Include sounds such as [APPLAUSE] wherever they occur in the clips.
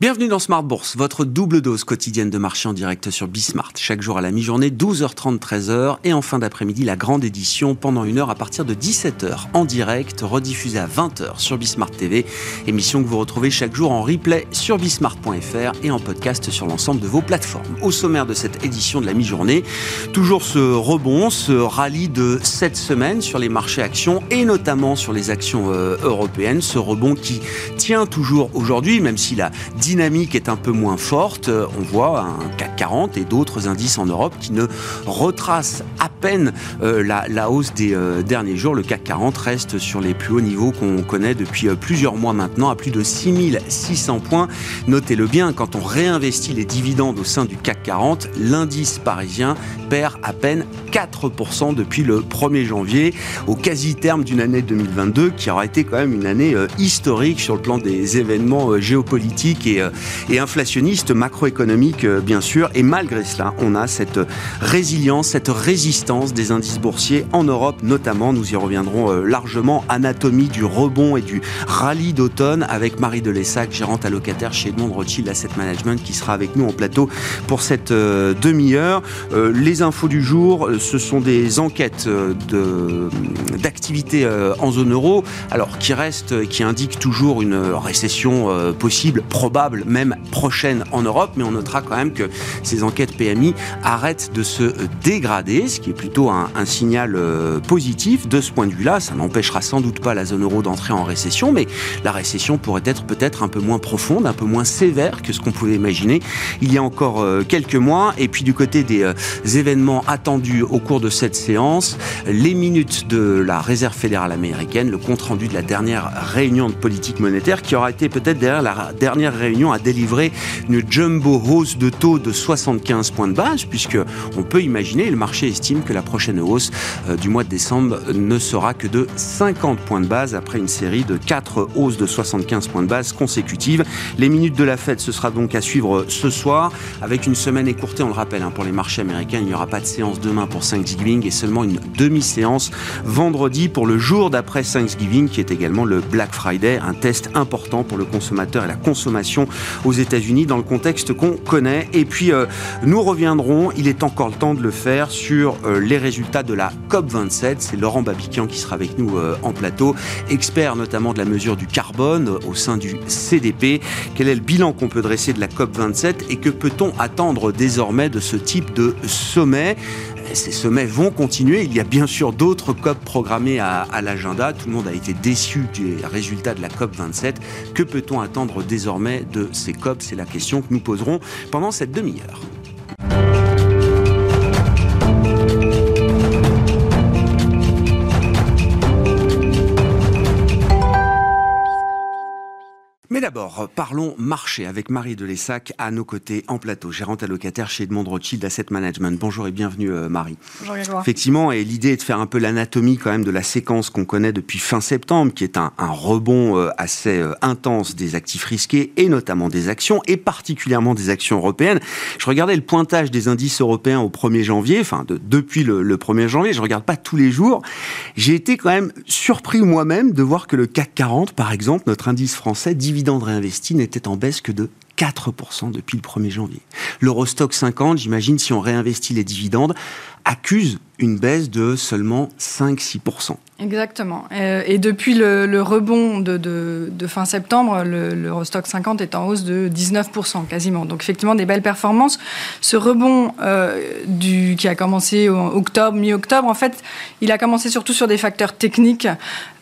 Bienvenue dans Smart Bourse, votre double dose quotidienne de marché en direct sur Bismart. Chaque jour à la mi-journée, 12h30, 13h. Et en fin d'après-midi, la grande édition pendant une heure à partir de 17h en direct, rediffusée à 20h sur Bismart TV. Émission que vous retrouvez chaque jour en replay sur bismart.fr et en podcast sur l'ensemble de vos plateformes. Au sommaire de cette édition de la mi-journée, toujours ce rebond, ce rallye de cette semaine sur les marchés actions et notamment sur les actions euh, européennes. Ce rebond qui tient toujours aujourd'hui, même si la dynamique est un peu moins forte. Euh, on voit un CAC 40 et d'autres indices en Europe qui ne retracent à peine euh, la, hausse des euh, derniers jours. Le CAC 40 reste sur les plus hauts niveaux qu'on connaît depuis plusieurs mois maintenant, à plus de 6600 points. Notez-le bien, quand on réinvestit les dividendes au sein du CAC 40, l'indice parisien perd à peine 4% depuis le 1er janvier, au quasi-terme d'une année 2022 qui aura été quand même une année historique sur le plan des événements géopolitiques et euh, et, inflationniste macroéconomique, euh, bien sûr. Et malgré cela, on a cette résilience, cette résistance des indices boursiers en Europe, notamment. Nous y reviendrons euh, largement. Anatomie du rebond et du rallye d'automne avec Marie Delessac, gérante allocataire chez Edmond Rothschild Asset Management, qui sera avec nous en plateau pour cette demi-heure. les infos du jour, ce sont des enquêtes d'activité en zone euro, alors qui restent, qui indiquent toujours une récession possible, probable même prochaine en Europe, mais on notera quand même que ces enquêtes PMI arrêtent de se dégrader, ce qui est plutôt un, signal euh, positif de ce point de vue-là. Ça n'empêchera sans doute pas la zone euro d'entrer en récession, mais la récession pourrait être peut-être un peu moins profonde, un peu moins sévère que ce qu'on pouvait imaginer il y a encore euh, quelques mois. Et puis du côté des euh, événements attendus au cours de cette séance, les minutes de la Réserve fédérale américaine, le compte-rendu de la dernière réunion de politique monétaire qui aura été peut-être derrière la dernière réunion a délivré une jumbo hausse de taux de 75 points de base, puisque on peut imaginer, le marché estime que la prochaine hausse euh, du mois de décembre ne sera que de 50 points de base après une série de 4 hausses de 75 points de base consécutives. Les minutes de la fête, ce sera donc à suivre ce soir, avec une semaine écourtée, on le rappelle, hein, pour les marchés américains, il n'y aura pas de séance demain pour Thanksgiving et seulement une demi-séance vendredi pour le jour d'après Thanksgiving, qui est également le Black Friday, un test important pour le consommateur et la consommation aux États-Unis dans le contexte qu'on connaît. Et puis, euh, nous reviendrons, il est encore le temps de le faire, sur euh, les résultats de la COP27. C'est Laurent Babiquian qui sera avec nous euh, en plateau, expert notamment de la mesure du carbone au sein du CDP. Quel est le bilan qu'on peut dresser de la COP27 et que peut-on attendre désormais de ce type de sommet? Ces sommets vont continuer. Il y a bien sûr d'autres COP programmés à, l'agenda. Tout le monde a été déçu des résultats de la COP 27. Que peut-on attendre désormais de ces COP? C'est la question que nous poserons pendant cette demi-heure. D'abord, parlons marché avec Marie Delessac à nos côtés en plateau, gérante allocataire chez Edmond Rothschild Asset Management. Bonjour et bienvenue euh, Marie. Bonjour Grégoire. Effectivement, et l'idée est de faire un peu l'anatomie quand même de la séquence qu'on connaît depuis fin septembre, qui est un, rebond euh, assez euh, intense des actifs risqués et notamment des actions, et particulièrement des actions européennes. Je regardais le pointage des indices européens au 1er janvier, enfin depuis le, le 1er janvier, je regarde pas tous les jours. J'ai été quand même surpris moi-même de voir que le CAC 40, par exemple, notre indice français, dividende de réinvesti n'était en baisse que de 4% depuis le 1er janvier. L'Eurostock 50, j'imagine, si on réinvestit les dividendes, accuse une baisse de seulement 5-6%. Exactement. Euh, et depuis le, rebond de, fin septembre, le, le Rostock 50 est en hausse de 19% quasiment. Donc effectivement, des belles performances. Ce rebond euh, qui a commencé en octobre, mi-octobre, en fait, il a commencé surtout sur des facteurs techniques.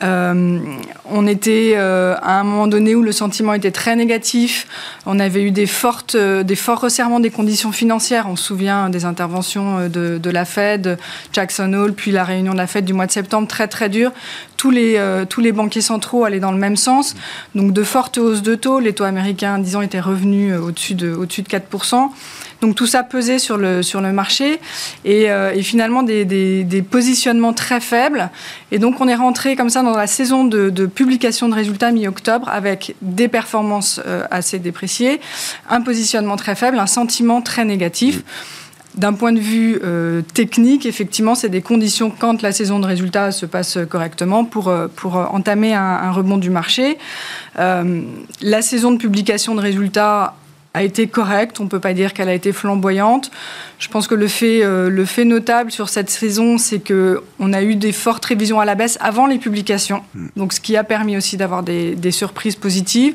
Euh, on était à un moment donné où le sentiment était très négatif. On avait eu des, fortes, des forts resserrements des conditions financières. On se souvient des interventions de la Fed, Jackson Hole, puis la réunion de la Fed du mois de septembre, très très dur. Tous les, euh, tous les banquiers centraux allaient dans le même sens. Donc de fortes hausses de taux. Les taux américains, disons, étaient revenus euh, au-dessus de, au de 4%. Donc tout ça pesait sur le, sur le marché et, et finalement des, positionnements très faibles. Et donc on est rentré comme ça dans la saison de publication de résultats mi-octobre avec des performances assez dépréciées, un positionnement très faible, un sentiment très négatif. D'un point de vue euh, technique, effectivement, c'est des conditions quand la saison de résultats se passe correctement pour, euh, pour entamer un, un, rebond du marché. Euh, la saison de publication de résultats a été correcte, on ne peut pas dire qu'elle a été flamboyante. Je pense que le fait, euh, le fait notable sur cette saison, c'est qu'on a eu des fortes révisions à la baisse avant les publications, donc ce qui a permis aussi d'avoir des, des surprises positives.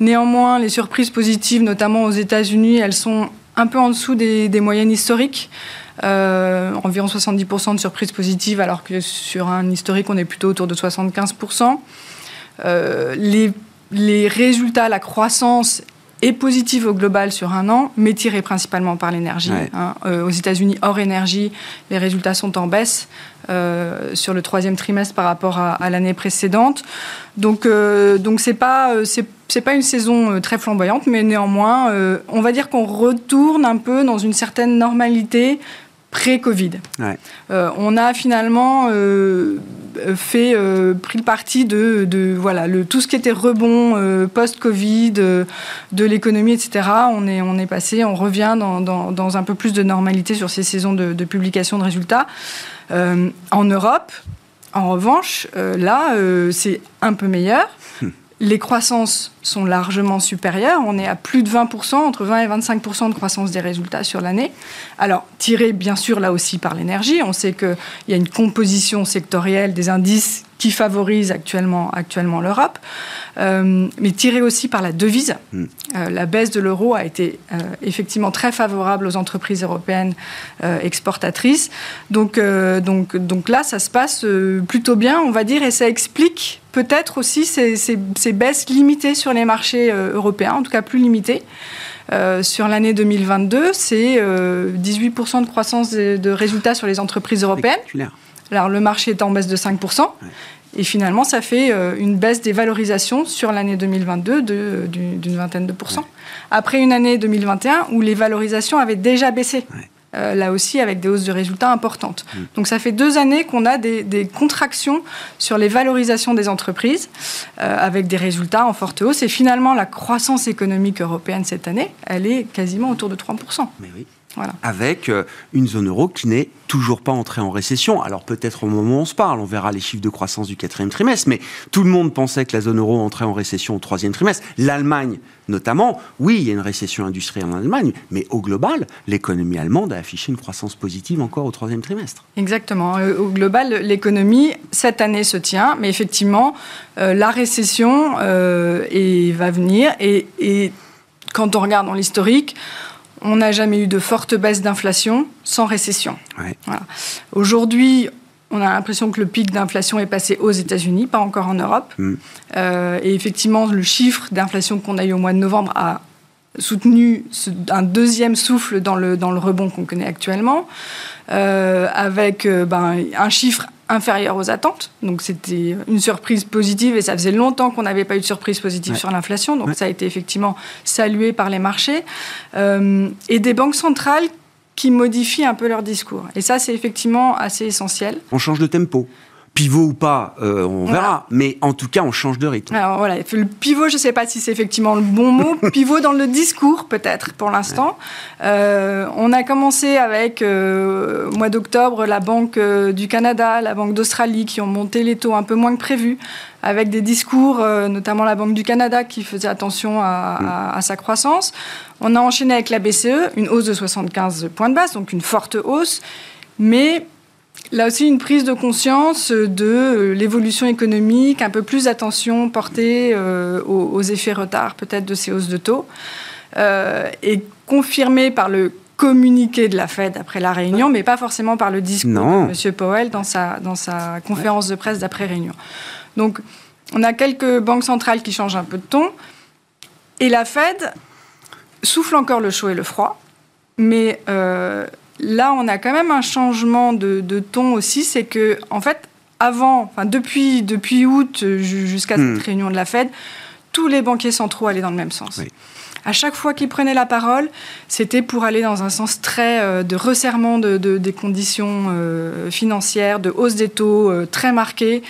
Néanmoins, les surprises positives, notamment aux États-Unis, elles sont un peu en dessous des, des moyennes historiques. Euh, environ 70% de surprises positives, alors que sur un historique, on est plutôt autour de 75%. Euh, les, les résultats, la croissance est positive au global sur un an, mais tirée principalement par l'énergie. Ouais. Hein. Euh, aux États-Unis, hors énergie, les résultats sont en baisse sur le troisième trimestre par rapport à, à l'année précédente. Donc, donc c'est pas c'est c'est pas une saison euh, très flamboyante, mais néanmoins, euh, on va dire qu'on retourne un peu dans une certaine normalité pré-Covid. Ouais. Euh, on a finalement euh, fait euh, pris le parti de, de, voilà le, tout ce qui était rebond post-Covid de l'économie, etc. On est on est passé, on revient dans, dans, dans, un peu plus de normalité sur ces saisons de, de publication de résultats. En Europe, en revanche, là, c'est un peu meilleur. Hmm. Les croissances sont largement supérieures. On est à plus de 20%, entre 20 et 25% de croissance des résultats sur l'année. Alors, tiré bien sûr là aussi par l'énergie. On sait qu'il y a une composition sectorielle des indices qui favorise actuellement, actuellement l'Europe, euh, mais tiré aussi par la devise. Mm. Euh, la baisse de l'euro a été euh, effectivement très favorable aux entreprises européennes exportatrices. Donc, donc, donc là, ça se passe plutôt bien, on va dire, et ça explique peut-être aussi ces, ces, ces, baisses limitées sur les marchés euh, européens, en tout cas plus limitées. Euh, sur l'année 2022, c'est 18% de croissance de, de, résultats sur les entreprises européennes. Alors le marché est en baisse de 5%. Ouais. Et finalement, ça fait euh, une baisse des valorisations sur l'année 2022 d'une vingtaine de pourcents. Ouais. Après une année 2021 où les valorisations avaient déjà baissé. Ouais. Euh, là aussi avec des hausses de résultats importantes. Mmh. Donc ça fait deux années qu'on a des, des, contractions sur les valorisations des entreprises, euh, avec des résultats en forte hausse. Et finalement, la croissance économique européenne cette année, elle est quasiment autour de 3%. Mais oui. Voilà. Avec euh, une zone euro qui n'est toujours pas entrée en récession. Alors peut-être au moment où on se parle, on verra les chiffres de croissance du quatrième trimestre, mais tout le monde pensait que la zone euro entrait en récession au troisième trimestre. L'Allemagne notamment, oui, il y a une récession industrielle en Allemagne, mais au global, l'économie allemande a affiché une croissance positive encore au troisième trimestre. Exactement. Euh, au global, l'économie, cette année se tient, mais effectivement, euh, la récession euh, et, va venir. Et, et quand on regarde dans l'historique, on n'a jamais eu de forte baisse d'inflation sans récession. Ouais. Voilà. Aujourd'hui, on a l'impression que le pic d'inflation est passé aux États-Unis, pas encore en Europe. Mm. Euh, et effectivement, le chiffre d'inflation qu'on a eu au mois de novembre a soutenu un deuxième souffle dans le, dans le rebond qu'on connaît actuellement, euh, avec euh, ben, un chiffre inférieur aux attentes. Donc c'était une surprise positive et ça faisait longtemps qu'on n'avait pas eu de surprise positive ouais. sur l'inflation. Donc ouais. ça a été effectivement salué par les marchés. Euh, et des banques centrales qui modifient un peu leur discours. Et ça, c'est effectivement assez essentiel. On change de tempo pivot ou pas, euh, on verra. Voilà. Mais en tout cas, on change de rythme. Alors voilà, le pivot, je ne sais pas si c'est effectivement le bon mot. [LAUGHS] pivot dans le discours, peut-être, pour l'instant. Ouais. Euh, on a commencé avec, euh, au mois d'octobre, la Banque du Canada, la Banque d'Australie, qui ont monté les taux un peu moins que prévu, avec des discours, notamment la Banque du Canada, qui faisait attention à, mm. à, à, sa croissance. On a enchaîné avec la BCE, une hausse de 75 points de base, donc une forte hausse. Mais Là aussi, une prise de conscience de l'évolution économique, un peu plus d'attention portée euh, aux, aux, effets retard peut-être de ces hausses de taux, euh, et confirmée par le communiqué de la Fed après la réunion, mais pas forcément par le discours non. de M. Powell dans sa, dans sa conférence de presse d'après-réunion. Donc, on a quelques banques centrales qui changent un peu de ton, et la Fed souffle encore le chaud et le froid, mais... Euh, là, on a quand même un changement de, de ton aussi. C'est que, en fait, avant, enfin, depuis, depuis août jusqu'à cette mmh. réunion de la Fed, tous les banquiers centraux allaient dans le même sens. À chaque fois qu'ils prenaient la parole, c'était pour aller dans un sens très euh, de resserrement de, des conditions euh, financières, de hausse des taux euh, très marquée.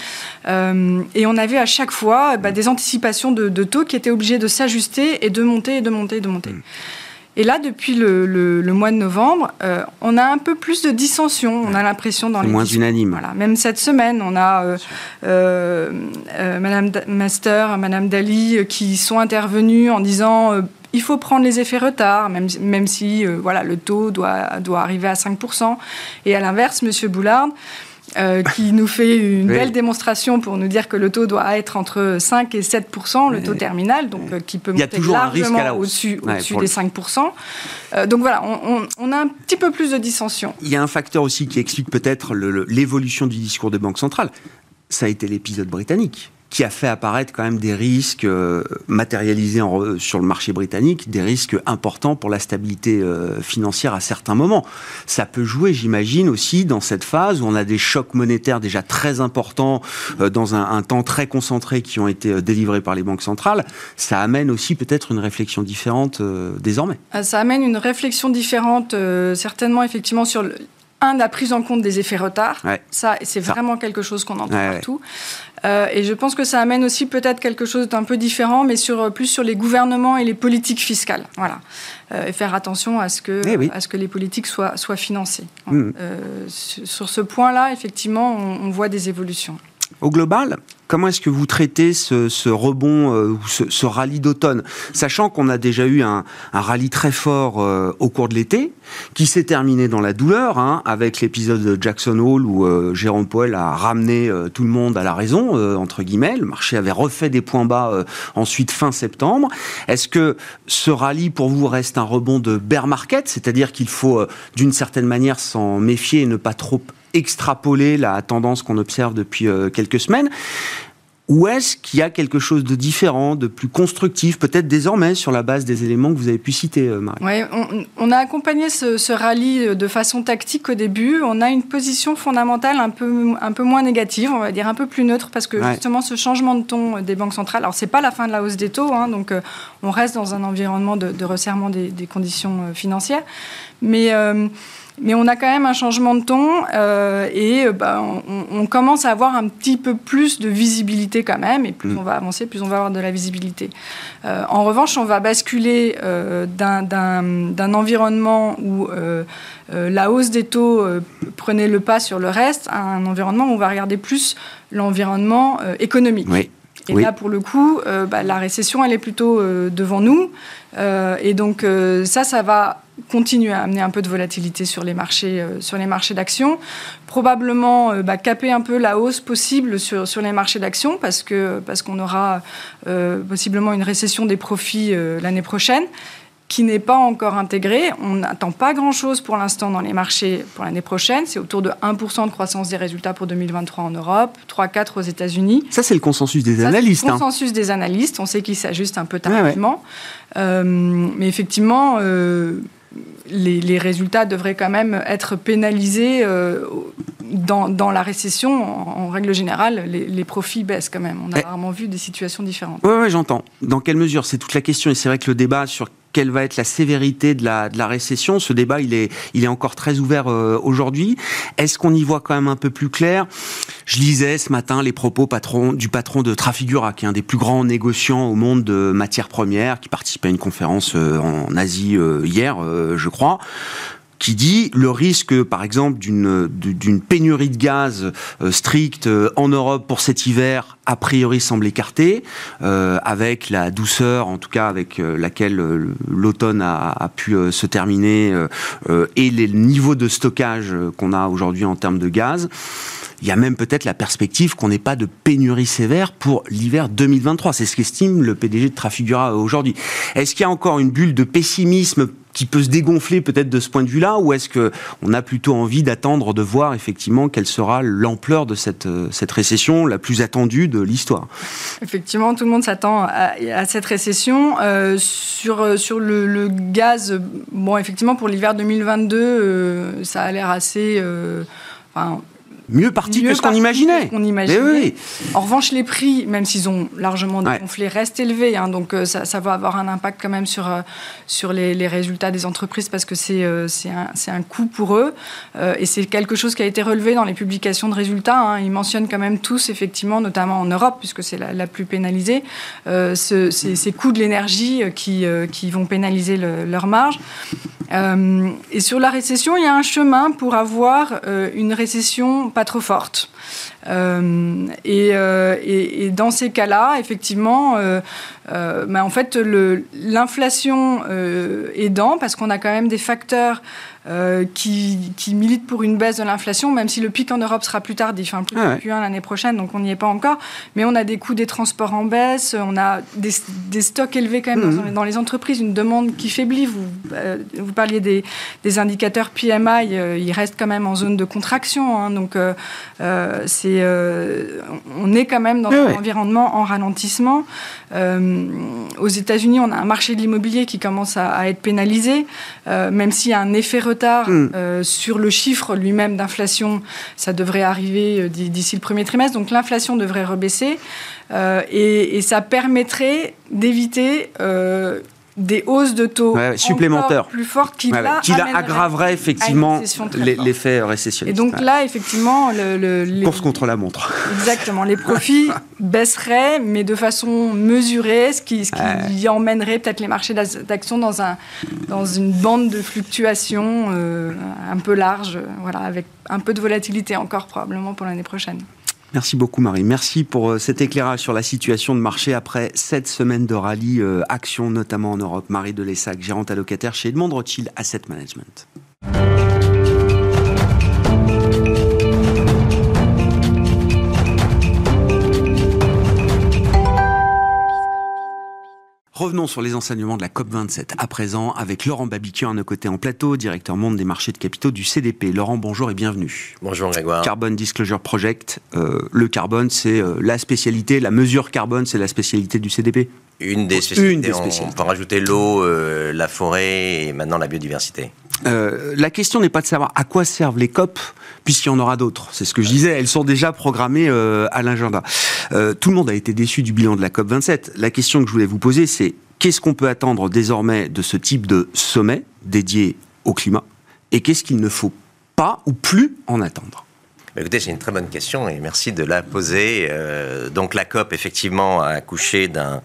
et on avait à chaque fois bah, des anticipations de, taux qui étaient obligés de s'ajuster et de monter et de monter et de monter. Mm. Et là, depuis le, mois de novembre, on a un peu plus de dissension. On a l'impression dans les moins unanime. Voilà. Même cette semaine, on a Madame Master, Madame Dali qui sont intervenues en disant il faut prendre les effets retard, même, même si euh, voilà, le taux doit, doit arriver à 5%. Et à l'inverse, M. Boulard, euh, qui nous fait une belle démonstration pour nous dire que le taux doit être entre 5 et 7 le taux terminal, donc euh, qui peut monter largement au-dessus des 5 Donc voilà, on, on, a un petit peu plus de dissension. Il y a un facteur aussi qui explique peut-être l'évolution du discours des banques centrales. Ça a été l'épisode britannique qui a fait apparaître quand même des risques euh, matérialisés sur le marché britannique, des risques importants pour la stabilité euh, financière à certains moments. Ça peut jouer, j'imagine, aussi dans cette phase où on a des chocs monétaires déjà très importants euh, dans un, un, temps très concentré qui ont été délivrés par les banques centrales. Ça amène aussi peut-être une réflexion différente désormais. Ça amène une réflexion différente, certainement effectivement sur le, un, la prise en compte des effets retard. Ça, c'est vraiment quelque chose qu'on entend partout. Euh, et je pense que ça amène aussi peut-être quelque chose d'un peu différent, mais sur, plus sur les gouvernements et les politiques fiscales. Voilà. Euh, et faire attention à ce que, eh à ce que les politiques soient, soient financées. Hmm. Euh, sur ce point-là, effectivement, on voit des évolutions. Au global, comment est-ce que vous traitez ce, rebond euh, ce, rallye d'automne? Sachant qu'on a déjà eu un, rallye très fort euh, au cours de l'été, qui s'est terminé dans la douleur, hein, avec l'épisode de Jackson Hole où euh, Jérôme Powell a ramené tout le monde à la raison, entre guillemets. Le marché avait refait des points bas ensuite fin septembre. Est-ce que ce rallye, pour vous, reste un rebond de bear market? C'est-à-dire qu'il faut, d'une certaine manière, s'en méfier et ne pas trop extrapoler la tendance qu'on observe depuis euh, quelques semaines. Ou est-ce qu'il y a quelque chose de différent, de plus constructif, peut-être désormais sur la base des éléments que vous avez pu citer, euh, Marie Oui, on, a accompagné ce, rallye de façon tactique au début. On a une position fondamentale un peu, un peu moins négative, on va dire un peu plus neutre, parce que justement ce changement de ton des banques centrales, alors c'est pas la fin de la hausse des taux, hein, donc euh, on reste dans un environnement de, resserrement des, conditions financières, mais mais on a quand même un changement de ton euh, et euh, bah, on, commence à avoir un petit peu plus de visibilité quand même. Et plus mm. on va avancer, plus on va avoir de la visibilité. Euh, en revanche, on va basculer d'un environnement où la hausse des taux prenait le pas sur le reste à un environnement où on va regarder plus l'environnement économique. Et là, pour le coup, bah, la récession, elle est plutôt devant nous. et donc, ça, ça va continuer à amener un peu de volatilité sur les marchés, euh, sur les marchés d'actions. Probablement euh, bah, caper un peu la hausse possible sur, sur les marchés d'actions parce que parce qu'on aura euh, possiblement une récession des profits l'année prochaine qui n'est pas encore intégrée. On n'attend pas grand-chose pour l'instant dans les marchés pour l'année prochaine. C'est autour de 1% de croissance des résultats pour 2023 en Europe, 3-4 aux États-Unis. Ça, c'est le consensus des analystes. Le hein. consensus des analystes. On sait qu'il s'ajuste un peu tardivement. mais effectivement, les, résultats devraient quand même être pénalisés euh, dans, la récession. En, règle générale, les, profits baissent quand même. On a eh. rarement vu des situations différentes. Oui, ouais, j'entends. Dans quelle mesure? C'est toute la question. Et c'est vrai que le débat sur quelle va être la sévérité de la, de la récession. Ce débat, il est, il est encore très ouvert euh, aujourd'hui. Est-ce qu'on y voit quand même un peu plus clair? Je lisais ce matin les propos patron, du patron de Trafigura, qui est un des plus grands négociants au monde de matières premières, qui participe à une conférence euh, en Asie euh, hier, je crois qui dit le risque, par exemple, d'une pénurie de gaz euh, stricte euh, en Europe pour cet hiver, a priori semble écarté, euh, avec la douceur, en tout cas avec laquelle l'automne a, a, pu se terminer, et les niveaux de stockage qu'on a aujourd'hui en termes de gaz. Il y a même peut-être la perspective qu'on n'ait pas de pénurie sévère pour l'hiver 2023. C'est ce qu'estime le PDG de Trafigura aujourd'hui. Est-ce qu'il y a encore une bulle de pessimisme qui peut se dégonfler peut-être de ce point de vue-là, ou est-ce que on a plutôt envie d'attendre de voir effectivement quelle sera l'ampleur de cette, euh, cette récession la plus attendue de l'histoire? Effectivement, tout le monde s'attend à, cette récession. Euh, sur euh, sur le, gaz, bon, effectivement, pour l'hiver 2022, ça a l'air assez... mieux parti que ce qu'on imaginait. qu'on imaginait. Oui. En revanche, les prix, même s'ils ont largement dégonflé, restent élevés. Hein, donc euh, ça, ça, va avoir un impact quand même sur, euh, sur les, les, résultats des entreprises parce que c'est euh, un, un, coût pour eux. et c'est quelque chose qui a été relevé dans les publications de résultats. Hein. Ils mentionnent quand même tous, effectivement, notamment en Europe, puisque c'est la, la, plus pénalisée, ce, ces, ces, coûts de l'énergie qui, qui vont pénaliser le, leur marge. et sur la récession, il y a un chemin pour avoir une récession trop forte. Euh, euh, et, dans ces cas-là, effectivement, euh, mais en fait, l'inflation aidant, parce qu'on a quand même des facteurs euh, qui, qui, milite pour une baisse de l'inflation, même si le pic en Europe sera plus tardif, enfin plus ah ouais. l'année prochaine, donc on n'y est pas encore. Mais on a des coûts des transports en baisse, on a des, des stocks élevés quand même mmh. dans, dans, les entreprises, une demande qui faiblit. Vous, euh, vous parliez des, des, indicateurs PMI, euh, ils restent quand même en zone de contraction, hein, donc c'est, on est quand même dans ah ouais. un environnement en ralentissement. aux États-Unis, on a un marché de l'immobilier qui commence à, à être pénalisé, même s'il y a un effet retard mm. euh, sur le chiffre lui-même d'inflation. Ça devrait arriver euh, d'ici le premier trimestre. Donc l'inflation devrait rebaisser. Euh, et, et, ça permettrait d'éviter des hausses de taux ouais, supplémentaires plus fortes qui, ouais, là, qui là aggraverait effectivement l'effet récessionniste. Et donc là, effectivement, le, le, les... course contre la montre. [LAUGHS] Exactement, les profits baisseraient, mais de façon mesurée, ce qui, ce qui ouais. emmènerait peut-être les marchés d'actions dans, un, dans une bande de fluctuation euh, un peu large, voilà, avec un peu de volatilité encore probablement pour l'année prochaine. Merci beaucoup Marie. Merci pour euh, cet éclairage sur la situation de marché après sept semaines de rallye euh, action, notamment en Europe. Marie Delessac, gérante allocataire chez Edmond Rothschild Asset Management. Revenons sur les enseignements de la COP27 à présent avec Laurent Babiquian à nos côtés en plateau, directeur monde des marchés de capitaux du CDP. Laurent, bonjour et bienvenue. Bonjour Grégoire. Carbon Disclosure Project, euh, le carbone c'est euh, la spécialité, la mesure carbone c'est la spécialité du CDP Une des spécialités, Une des spécialités. on, peut rajouter l'eau, euh, la forêt et maintenant la biodiversité. Euh, la question n'est pas de savoir à quoi servent les COP, puisqu'il y en aura d'autres. C'est ce que je disais, elles sont déjà programmées euh, à l'agenda. Euh, tout le monde a été déçu du bilan de la COP 27. La question que je voulais vous poser, c'est qu'est-ce qu'on peut attendre désormais de ce type de sommet dédié au climat, et qu'est-ce qu'il ne faut pas ou plus en attendre? Écoutez, c'est une très bonne question et merci de la poser. Donc la COP, effectivement, a accouché d'un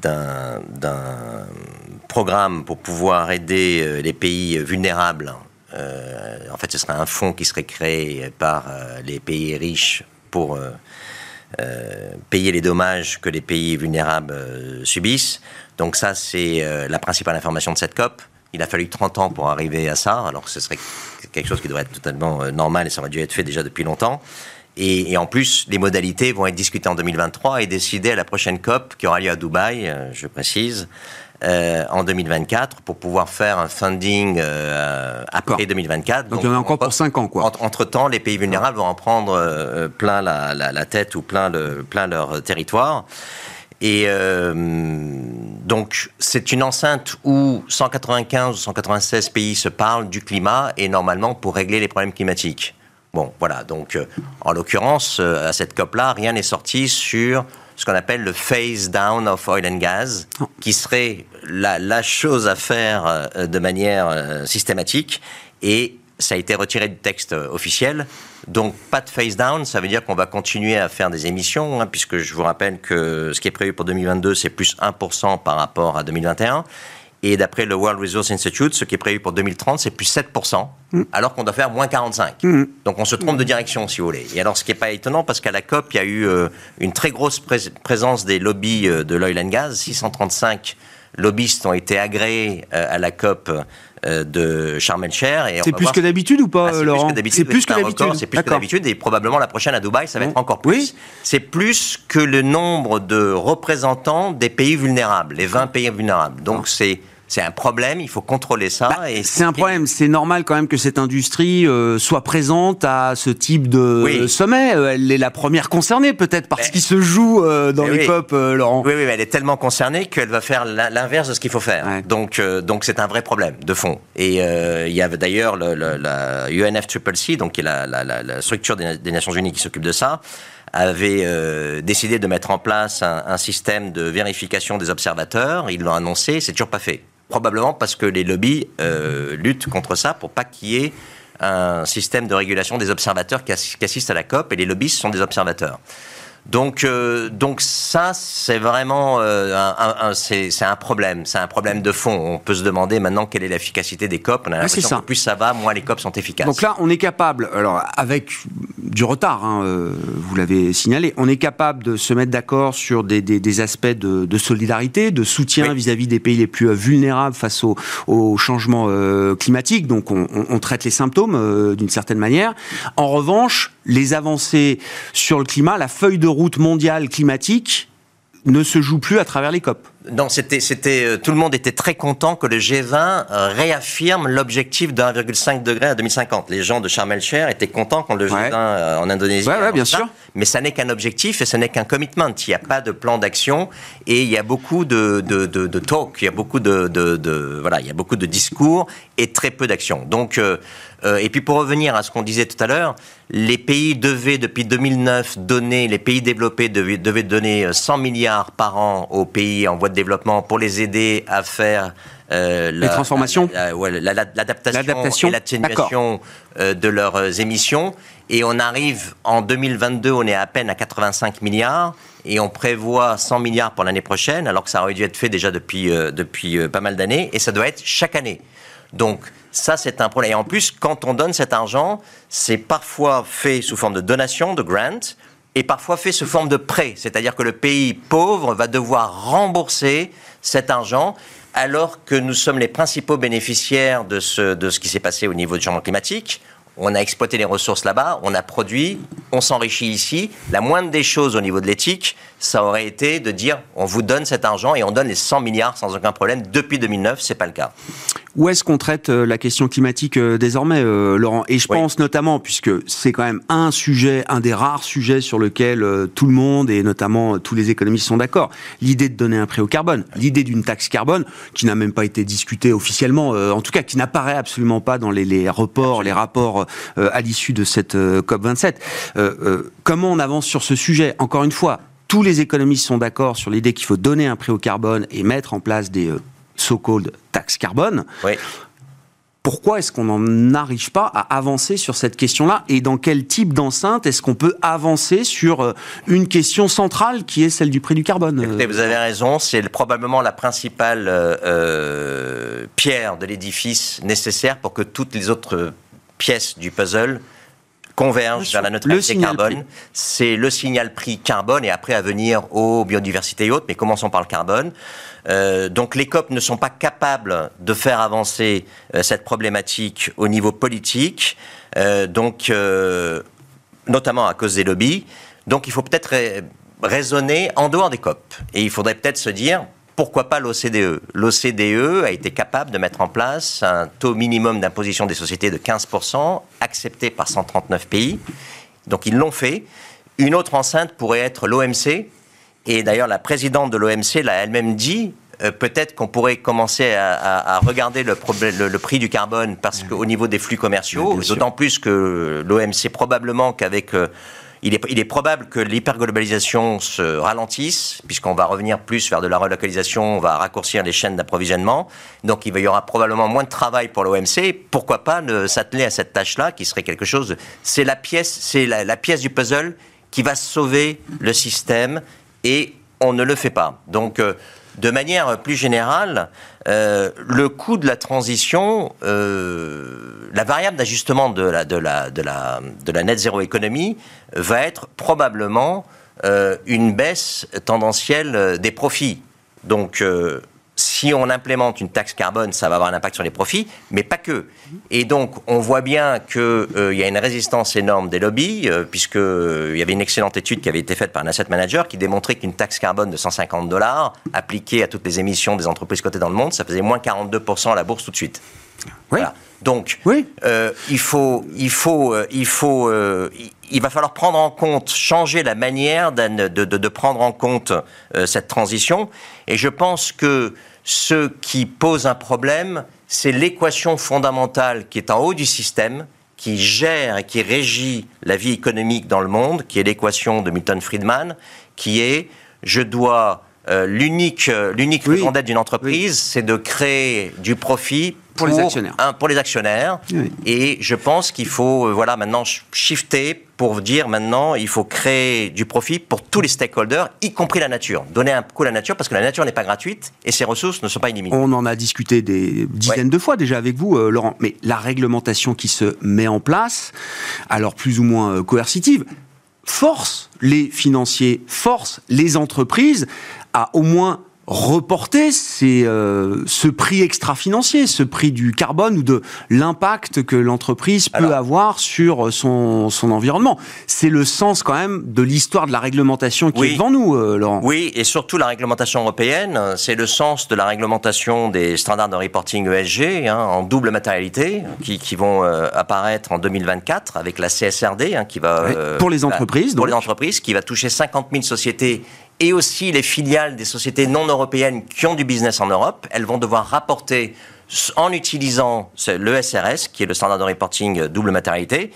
d'un programme pour pouvoir aider euh, les pays vulnérables. Euh, en fait, ce serait un fonds qui serait créé par euh, les pays riches pour payer les dommages que les pays vulnérables subissent. Donc ça, c'est la principale information de cette COP. Il a fallu 30 ans pour arriver à ça, alors que ce serait quelque chose qui devrait être totalement normal et ça aurait dû être fait déjà depuis longtemps. Et, et, en plus, les modalités vont être discutées en 2023 et décidées à la prochaine COP qui aura lieu à Dubaï, je précise, euh, en 2024 pour pouvoir faire un funding euh, après 2024. Donc, il y en a encore pour 5 ans, quoi. Entre temps, les pays vulnérables vont en prendre euh, plein la, la, la, tête ou plein, le, plein leur territoire. Et euh, donc, c'est une enceinte où 195 ou 196 pays se parlent du climat et normalement pour régler les problèmes climatiques. Bon, voilà. Donc, euh, en l'occurrence, euh, à cette COP-là, rien n'est sorti sur ce qu'on appelle le phase down of oil and gas, qui serait la, la chose à faire euh, de manière systématique. Et ça a été retiré du texte officiel. Donc pas de phase down, ça veut dire qu'on va continuer à faire des émissions, hein, puisque je vous rappelle que ce qui est prévu pour 2022, c'est plus 1% par rapport à 2021. Et d'après le World Resource Institute, ce qui est prévu pour 2030, c'est plus 7%, mmh. alors qu'on doit faire moins 45. Mmh. Donc on se trompe mmh. de direction, si vous voulez. Et alors ce qui n'est pas étonnant, parce qu'à la COP, il y a eu euh, une très grosse pré présence des lobbies euh, de l'oil and gas. 635 lobbyistes ont été agréés euh, à la COP de Sharm el-Cher. C'est plus voir... que d'habitude ou pas, ah, Laurent C'est plus que d'habitude. C'est plus que d'habitude et probablement la prochaine à Dubaï, ça va être encore plus. Oui. C'est plus que le nombre de représentants des pays vulnérables, les 20 pays vulnérables. Donc c'est c'est un problème, il faut contrôler ça. Bah, c'est un problème, c'est normal quand même que cette industrie euh, soit présente à ce type de oui. sommet. Euh, elle est la première concernée peut-être parce qu'il se joue euh, dans les oui. COP, euh, Laurent. Oui, oui, mais elle est tellement concernée qu'elle va faire l'inverse de ce qu'il faut faire. Ouais. Donc, donc c'est un vrai problème de fond. Et il y avait d'ailleurs la UNFCCC, donc qui est la, structure des, Nations Unies qui s'occupe de ça, avait décidé de mettre en place un, un, système de vérification des observateurs. Ils l'ont annoncé, c'est toujours pas fait. Probablement parce que les lobbies luttent contre ça pour pas qu'il y ait un système de régulation des observateurs qui, assistent à la COP et les lobbyistes sont des observateurs. Donc, euh, donc ça, c'est vraiment euh, un, c'est, un problème. C'est un problème de fond. On peut se demander maintenant quelle est l'efficacité des COP. On a l'impression que plus ça va, moins les COP sont efficaces. Donc là, on est capable, alors avec du retard, hein, euh, vous l'avez signalé, on est capable de se mettre d'accord sur des, des, aspects de, solidarité, de soutien vis-à-vis des pays les plus vulnérables face au, au changement climatique. Donc on, on, traite les symptômes d'une certaine manière. En revanche, les avancées sur le climat, la feuille de route mondiale climatique ne se joue plus à travers les COP. Non, c'était, c'était, euh, tout le monde était très content que le G20 euh, réaffirme l'objectif de 1,5 degré à 2050. Les gens de Sharm el-Sheikh étaient contents quand le G20 euh, en Indonésie. Ouais, bien sûr. Mais ça n'est qu'un objectif et ce n'est qu'un commitment. Il n'y a pas de plan d'action et il y a beaucoup de, de, de, de talk, il y a beaucoup de, de, voilà, il y a beaucoup de discours et très peu d'action. Donc, et puis pour revenir à ce qu'on disait tout à l'heure, les pays devaient depuis 2009 donner, les pays développés devaient, devaient donner 100 milliards par an aux pays en voie de développement pour les aider à faire euh, les transformations, l'adaptation et l'atténuation euh, de leurs euh, émissions. Et on arrive en 2022, on est à peine à 85 milliards et on prévoit 100 milliards pour l'année prochaine, alors que ça aurait dû être fait déjà depuis, depuis pas mal d'années, et ça doit être chaque année. Donc ça, c'est un problème. Et en plus, quand on donne cet argent, c'est parfois fait sous forme de donation, de grant, et parfois fait sous forme de prêt, c'est-à-dire que le pays pauvre va devoir rembourser cet argent alors que nous sommes les principaux bénéficiaires de ce, de qui s'est passé au niveau du changement climatique. On a exploité les ressources là-bas, on a produit, on s'enrichit ici. La moindre des choses au niveau de l'éthique, ça aurait été de dire on vous donne cet argent et on donne les 100 milliards sans aucun problème. Depuis 2009, c'est pas le cas. Où est-ce qu'on traite euh, la question climatique euh, désormais, euh, Laurent? Et je pense notamment, puisque c'est quand même un sujet, un des rares sujets sur lequel tout le monde et notamment tous les économistes sont d'accord, l'idée de donner un prix au carbone, l'idée d'une taxe carbone qui n'a même pas été discutée officiellement, en tout cas qui n'apparaît absolument pas dans les, les reports, les rapports à l'issue de cette COP 27. comment on avance sur ce sujet? Encore une fois, tous les économistes sont d'accord sur l'idée qu'il faut donner un prix au carbone et mettre en place des so-called taxes carbone. Pourquoi est-ce qu'on n'en arrive pas à avancer sur cette question-là? Et dans quel type d'enceinte est-ce qu'on peut avancer sur euh, une question centrale qui est celle du prix du carbone? Vous avez raison, c'est probablement la principale euh, euh, pierre de l'édifice nécessaire pour que toutes les autres pièces du puzzle convergent vers la neutralité carbone. C'est le signal prix carbone et après à venir aux biodiversités et autres, mais commençons par le carbone. Euh, donc les COP ne sont pas capables de faire avancer euh, cette problématique au niveau politique, euh, donc notamment à cause des lobbies. Donc il faut peut-être raisonner en dehors des COP. Et il faudrait peut-être se dire, pourquoi pas l'OCDE L'OCDE a été capable de mettre en place un taux minimum d'imposition des sociétés de 15%, accepté par 139 pays. Donc ils l'ont fait. Une autre enceinte pourrait être l'OMC, et d'ailleurs, la présidente de l'OMC l'a elle-même dit. Euh, peut-être qu'on pourrait commencer à, regarder le, le, prix du carbone parce qu'au niveau des flux commerciaux, d'autant plus que l'OMC probablement qu'avec euh, il est, probable que l'hyperglobalisation se ralentisse, puisqu'on va revenir plus vers de la relocalisation, on va raccourcir les chaînes d'approvisionnement. Donc il y aura probablement moins de travail pour l'OMC. Pourquoi pas ne s'atteler à cette tâche-là, qui serait quelque chose. C'est la pièce, c'est la, pièce du puzzle qui va sauver le système et on ne le fait pas. Donc, euh, de manière plus générale, euh, le coût de la transition, euh, la variable d'ajustement de la, net zéro économie va être probablement une baisse tendancielle des profits. Donc, si on implémente une taxe carbone, ça va avoir un impact sur les profits, mais pas que. Et donc, on voit bien qu'il euh, y a une résistance énorme des lobbies, euh, puisqu'il euh, y avait une excellente étude qui avait été faite par un asset manager qui démontrait qu'une taxe carbone de 150 dollars appliquée à toutes les émissions des entreprises cotées dans le monde, ça faisait moins 42% à la bourse tout de suite. Voilà. Donc, oui. il faut, il faut, il faut, il va falloir prendre en compte, changer la manière de, de, de prendre en compte cette transition. Et je pense que ce qui pose un problème, c'est l'équation fondamentale qui est en haut du système, qui gère et qui régit la vie économique dans le monde, qui est l'équation de Milton Friedman, qui est je dois euh, l'unique euh, l'unique raison d'être d'une entreprise, c'est de créer du profit pour, les actionnaires. pour les actionnaires. Et je pense qu'il faut euh, voilà maintenant shifter pour dire maintenant il faut créer du profit pour tous les stakeholders, y compris la nature. Donner un coup à la nature parce que la nature n'est pas gratuite et ses ressources ne sont pas illimitées. On en a discuté des dizaines de fois déjà avec vous, Laurent. Mais la réglementation qui se met en place, alors plus ou moins coercitive, force les financiers, force les entreprises à au moins reporter euh, ce prix extra-financier, ce prix du carbone ou de l'impact que l'entreprise peut avoir sur son, son environnement. C'est le sens quand même de l'histoire de la réglementation qui est devant nous, euh, Laurent. Oui, et surtout la réglementation européenne, c'est le sens de la réglementation des standards de reporting ESG hein, en double matérialité qui, qui vont euh, apparaître en 2024 avec la CSRD hein, qui va... pour les entreprises. Pour les entreprises, qui va toucher 50 000 sociétés et aussi les filiales des sociétés non européennes qui ont du business en Europe, elles vont devoir rapporter en utilisant le SRS, qui est le standard de reporting euh, double matérialité.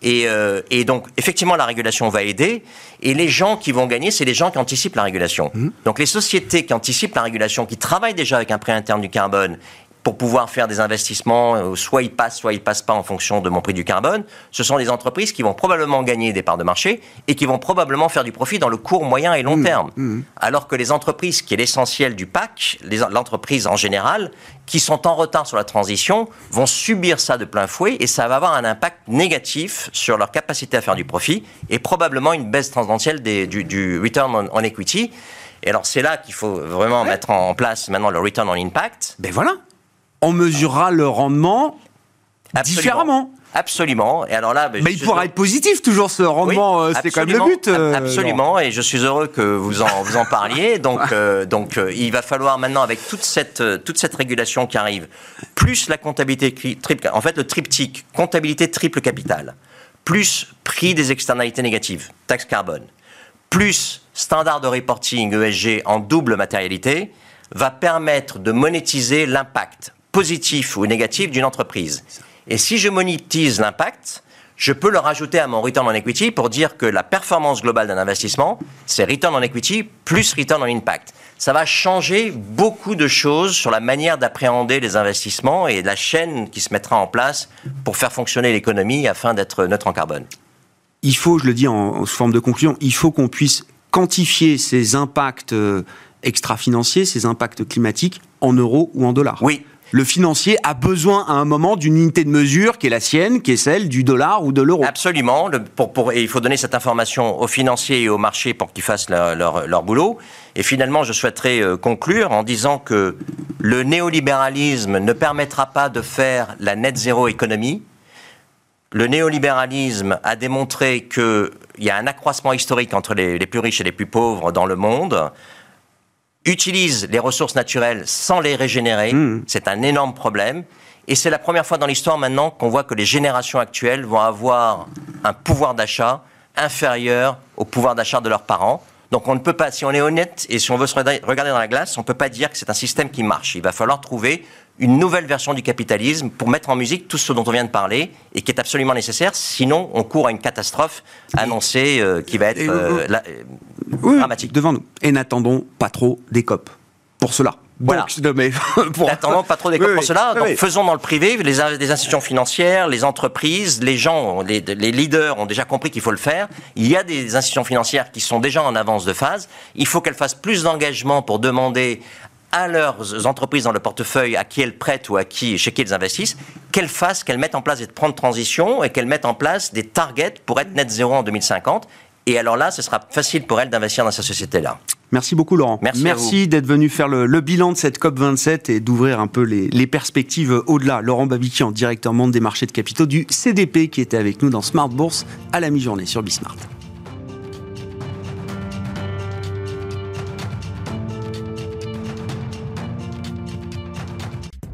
Et, euh, et, donc, effectivement, la régulation va aider. Et les gens qui vont gagner, c'est les gens qui anticipent la régulation. Mmh. Donc, les sociétés qui anticipent la régulation, qui travaillent déjà avec un prix interne du carbone pour pouvoir faire des investissements, euh, soit ils passent, soit ils passent pas en fonction de mon prix du carbone, ce sont des entreprises qui vont probablement gagner des parts de marché et qui vont probablement faire du profit dans le court, moyen et long mmh, terme. Mmh. Alors que les entreprises, qui est l'essentiel du PAC, l'entreprise en général, qui sont en retard sur la transition, vont subir ça de plein fouet et ça va avoir un impact négatif sur leur capacité à faire du profit et probablement une baisse tendancielle des, du, return on, equity. Et alors c'est là qu'il faut vraiment mettre en place maintenant le return on impact. Ben voilà on mesurera le rendement différemment. Absolument. Et alors là, ben, mais il pourra être positif toujours ce rendement. Euh, c'est quand même le but. Euh, absolument. Et je suis heureux que vous en vous en parliez. Donc [LAUGHS] euh, donc il va falloir maintenant avec toute cette toute cette régulation qui arrive, plus la comptabilité triple, en fait le triptyque comptabilité triple capital, plus prix des externalités négatives, taxe carbone, plus standard de reporting ESG en double matérialité, va permettre de monétiser l'impact positif ou négatif d'une entreprise. Et si je monétise l'impact, je peux le rajouter à mon return on equity pour dire que la performance globale d'un investissement, c'est return on equity plus return on impact. Ça va changer beaucoup de choses sur la manière d'appréhender les investissements et la chaîne qui se mettra en place pour faire fonctionner l'économie afin d'être neutre en carbone. Il faut, je le dis en, forme de conclusion, il faut qu'on puisse quantifier ces impacts euh, extra-financiers, ces impacts climatiques en euros ou en dollars. Oui, le financier a besoin à un moment d'une unité de mesure qui est la sienne, qui est celle du dollar ou de l'euro. Absolument. et il faut donner cette information aux financiers et aux marchés pour qu'ils fassent leur, boulot. Et finalement, je souhaiterais euh, conclure en disant que le néolibéralisme ne permettra pas de faire la net zéro économie. Le néolibéralisme a démontré qu'il y a un accroissement historique entre les plus riches et les plus pauvres dans le monde utilise les ressources naturelles sans les régénérer. Hmm. C'est un énorme problème. Et c'est la première fois dans l'histoire maintenant qu'on voit que les générations actuelles vont avoir un pouvoir d'achat inférieur au pouvoir d'achat de leurs parents. Donc on ne peut pas, si on est honnête et si on veut se regarder dans la glace, on ne peut pas dire que c'est un système qui marche. Il va falloir trouver une nouvelle version du capitalisme pour mettre en musique tout ce dont on vient de parler et qui est absolument nécessaire. Sinon, on court à une catastrophe annoncée euh, qui va être euh, euh, dramatique. Devant nous. Et n'attendons pas trop des COP pour cela. Voilà. [LAUGHS] N'attendons pas trop des COP pour cela. Donc, faisons dans le privé. Les, les, institutions financières, les entreprises, les gens, les, les leaders ont déjà compris qu'il faut le faire. Il y a des institutions financières qui sont déjà en avance de phase. Il faut qu'elles fassent plus d'engagement pour demander à leurs entreprises dans le portefeuille à qui elles prêtent ou à qui, chez qui elles investissent, qu'elles fassent, qu'elles mettent en place des plans de transition et qu'elles mettent en place des targets pour être net zéro en 2050. Et alors là, ce sera facile pour elles d'investir dans cette société-là. Merci beaucoup Laurent. Merci, Merci d'être venu faire le, bilan de cette COP27 et d'ouvrir un peu les, perspectives au-delà. Laurent Babikian, directeur monde des marchés de capitaux du CDP, qui était avec nous dans Smart Bourse à la mi-journée sur Bismart.